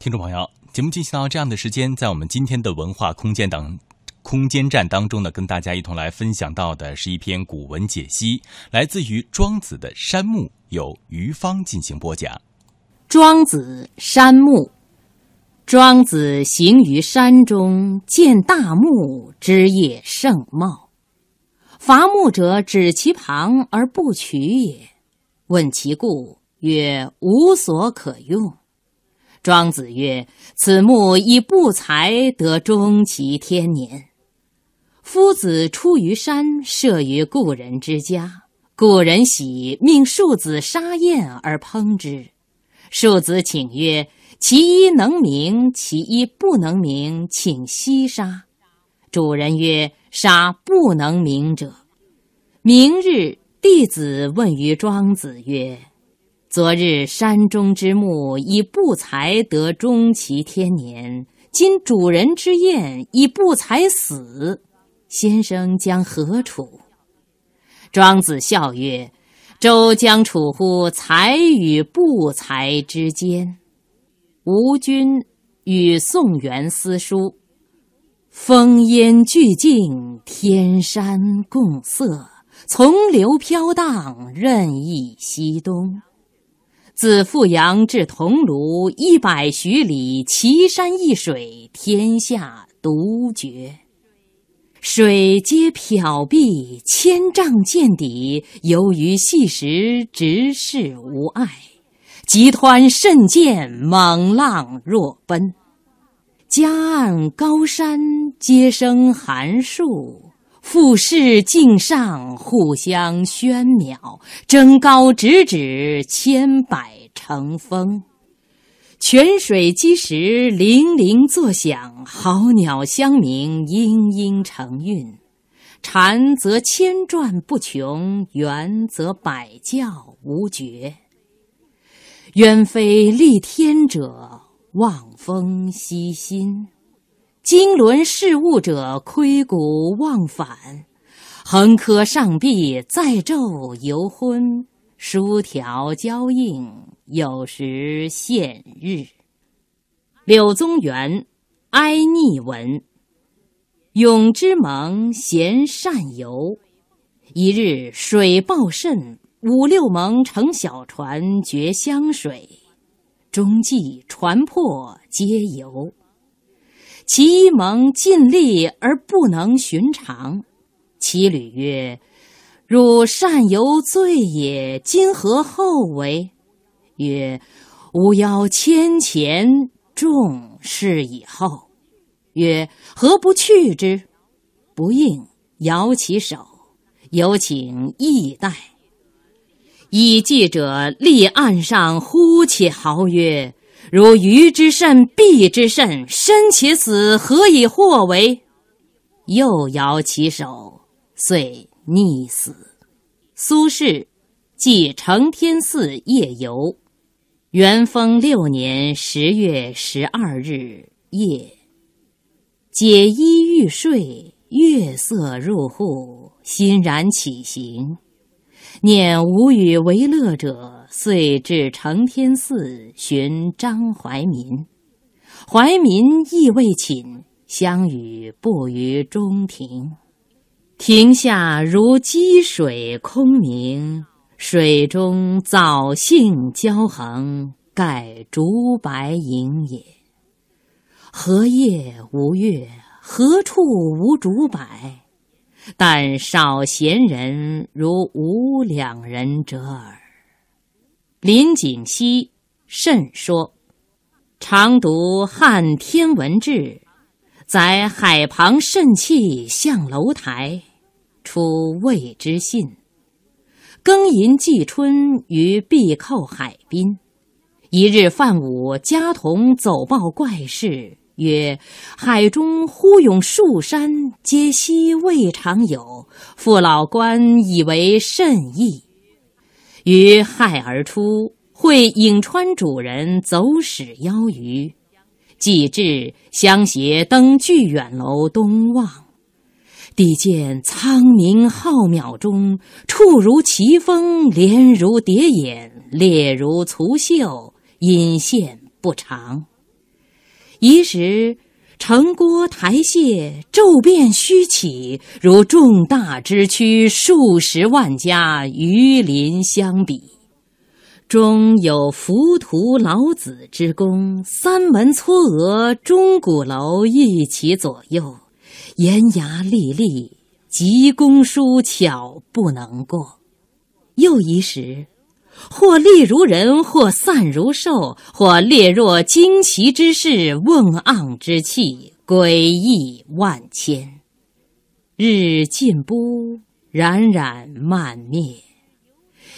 听众朋友，节目进行到这样的时间，在我们今天的文化空间当空间站当中呢，跟大家一同来分享到的是一篇古文解析，来自于庄子的《山木》，由于芳进行播讲。庄子《山木》，庄子行于山中，见大木，枝叶盛茂。伐木者指其旁而不取也，问其故，曰：无所可用。庄子曰：“此木以不才，得终其天年。夫子出于山，舍于故人之家。故人喜，命庶子杀燕而烹之。庶子请曰：‘其一能鸣，其一不能鸣，请息杀。’主人曰：‘杀不能鸣者。’明日，弟子问于庄子曰。”昨日山中之木以不才得终其天年，今主人之燕以不才死，先生将何处？庄子笑曰：“周将处乎才与不才之间。”吴君与宋元思书：“风烟俱静，天山共色，从流飘荡，任意西东。”自富阳至桐庐一百许里，奇山异水，天下独绝。水皆缥碧，千丈见底。游鱼细石，直视无碍。急湍甚见，猛浪若奔。夹岸高山，皆生寒树。复视镜上，互相喧邈；争高直指，千百成峰。泉水击石，泠泠作响；好鸟相鸣，嘤嘤成韵。蝉则千转不穷，猿则百叫无绝。鸢飞戾天者，望风息心。经纶事物者，窥古忘返；横柯上壁，载昼游昏；书条交映，有时现日。柳宗元《哀逆文》：永之盟，咸善游。一日水暴甚，五六盟乘小船绝湘水，中计船破，皆游。其一盟尽力而不能寻常，其旅曰：“汝善游醉也，今何后为？”曰：“吾邀千钱，众事以后。”曰：“何不去之？”不应，摇其手，有请意待。以记者立岸上，呼且豪曰。如鱼之甚，鳖之甚，身且死，何以获为？又摇其手，遂溺死。苏轼记承天寺夜游，元丰六年十月十二日夜，解衣欲睡，月色入户，欣然起行。念无与为乐者，遂至承天寺寻张怀民。怀民亦未寝，相与步于中庭。庭下如积水空明，水中藻荇交横，盖竹白影也。何夜无月？何处无竹柏？但少闲人如吾两人者耳。林景熙甚说，常读《汉天文志》，在海旁甚气向楼台，出谓之信。庚寅季春于碧寇海滨，一日范武家童走报怪事。曰：海中忽涌数山，皆悉未尝有。父老官以为甚异。于亥而出，会颍川主人走使邀鱼，既至，相携登巨远楼东望，帝见苍冥浩渺中，处如奇峰，连如叠眼，列如簇绣，隐现不长。一时城郭台榭骤变虚起，如重大之躯数十万家鱼鳞相比。中有浮屠老子之功，三门嵯峨钟鼓楼一齐左右，严牙立立，急公书巧不能过。又一时。或立如人，或散如兽，或列若惊奇之势，瓮盎之气，诡异万千。日尽不，冉冉漫灭。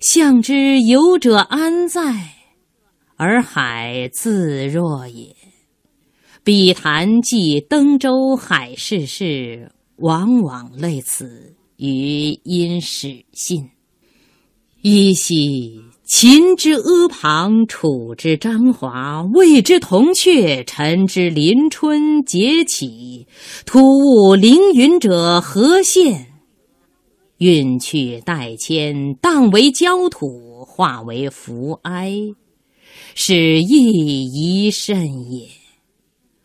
象之游者安在？而海自若也。笔谈记登州海市事，往往类此于因始信。依稀秦之阿房，楚之张华，魏之铜雀，陈之临春节起，突兀凌云者何现？运去代迁，荡为焦土，化为浮埃，是亦宜甚也。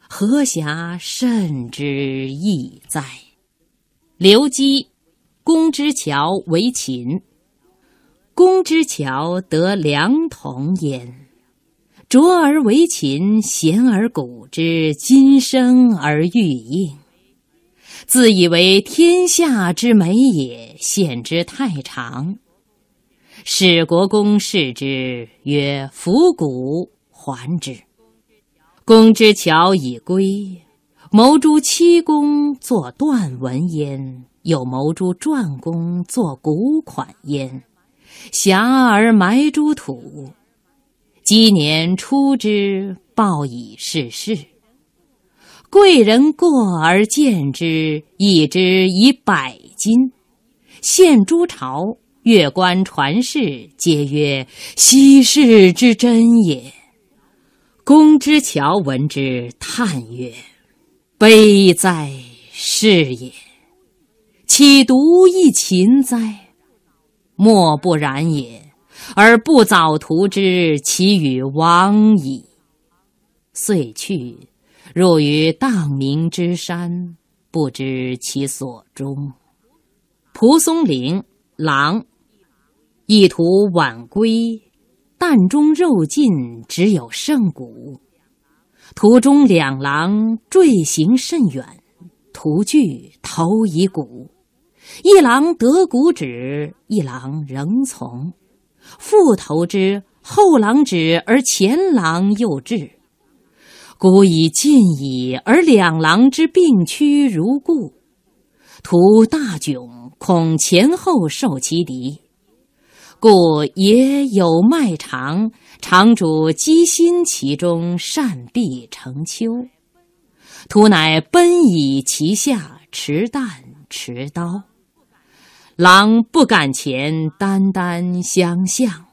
何暇甚之亦哉？刘基，公之乔为秦。公之乔得良童焉，卓而为秦，贤而古之，今生而欲应。自以为天下之美也，献之太长。使国公视之曰：“弗古还之。”公之乔已归，谋诸七公作断文焉，又谋诸传公作古款焉。遐而埋诸土，积年出之，报以世事。贵人过而见之，益之以百金。献诸朝，越官传世，皆曰昔世之真也。公之乔闻之，叹曰：“悲哉，是也！岂独一秦哉？”莫不然也，而不早图之，其与亡矣。遂去，入于荡明之山，不知其所终。蒲松龄，狼，一图晚归，担中肉尽，只有剩骨。途中两狼坠行甚远，途具头已骨。一郎得骨止，一郎仍从。复投之，后郎止而前郎又至。骨已尽矣，而两郎之病躯如故。徒大窘，恐前后受其敌，故也有脉长，长主积心其中，善必成丘。徒乃奔以其下，持弹持刀。狼不敢前，单单相向。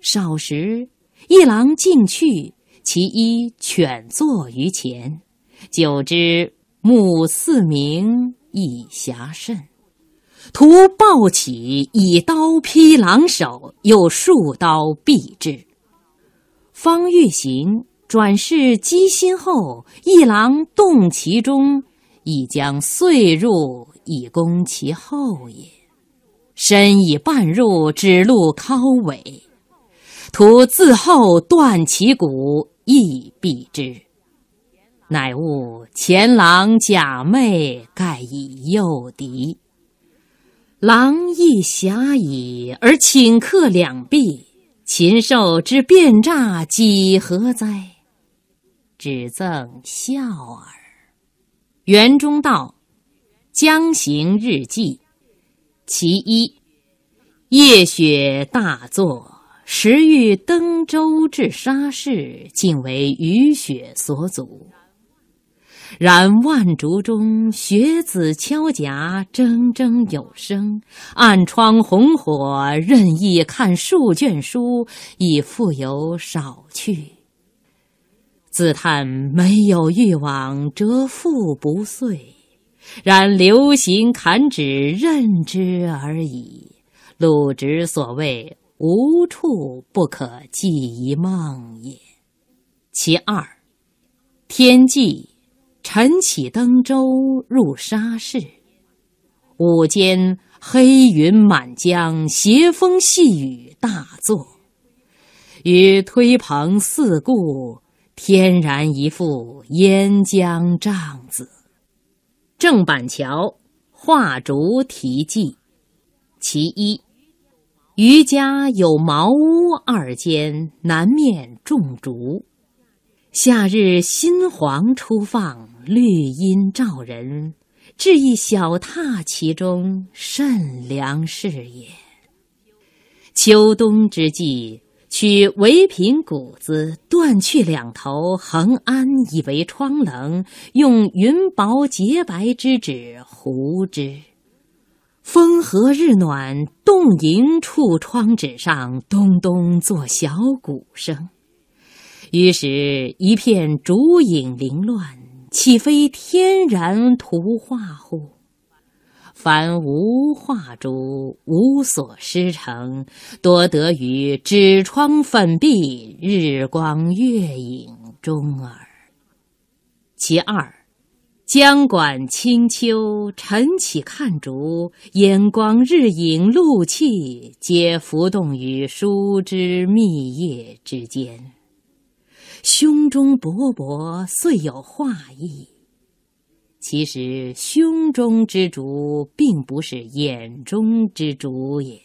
少时，一狼进去，其一犬坐于前。久之，目似明，亦暇甚。徒暴起，以刀劈狼首，又数刀毙之。方欲行，转视机心后，一狼动其中，亦将遂入。以攻其后也，身以半入，指路尻尾。徒自后断其骨，亦毙之。乃悟前狼假寐，盖以诱敌。狼亦侠矣，而顷刻两毙。禽兽之变诈，几何哉？只赠笑耳。园中道。江行日记，其一。夜雪大作，时欲登舟至沙市，竟为雨雪所阻。然万竹中，学子敲颊，铮铮有声；暗窗红火，任意看数卷书，已复有少去。自叹没有欲往，蛰腹不遂。然流行砍指任之而已。鲁直所谓“无处不可寄一梦”也。其二，天际，晨起登舟入沙市；午间，黑云满江，斜风细雨大作。与推蓬四顾，天然一副烟江帐子。郑板桥画竹题记，其一。余家有茅屋二间，南面种竹。夏日新黄初放，绿荫照人。置一小榻其中，甚良适也。秋冬之际，取围屏谷子，断去两头，横安以为窗棱，用云薄洁白之纸糊之。风和日暖，洞银处窗纸上咚咚作小鼓声，于是，一片烛影凌乱，岂非天然图画乎？凡无画竹，无所施成，多得于纸窗粉壁、日光月影中耳。其二。江管清秋，晨起看竹，烟光日影露气，皆浮动于疏枝密叶之间。胸中勃勃，遂有画意。其实胸中之竹，并不是眼中之竹也。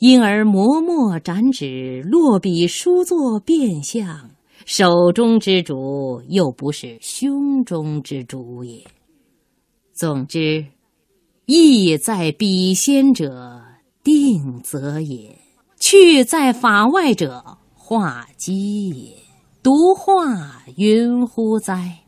因而磨墨展纸，落笔书作，变相。手中之竹，又不是胸中之竹也。总之，意在笔先者，定则也；去在法外者，画机也。独画云乎哉？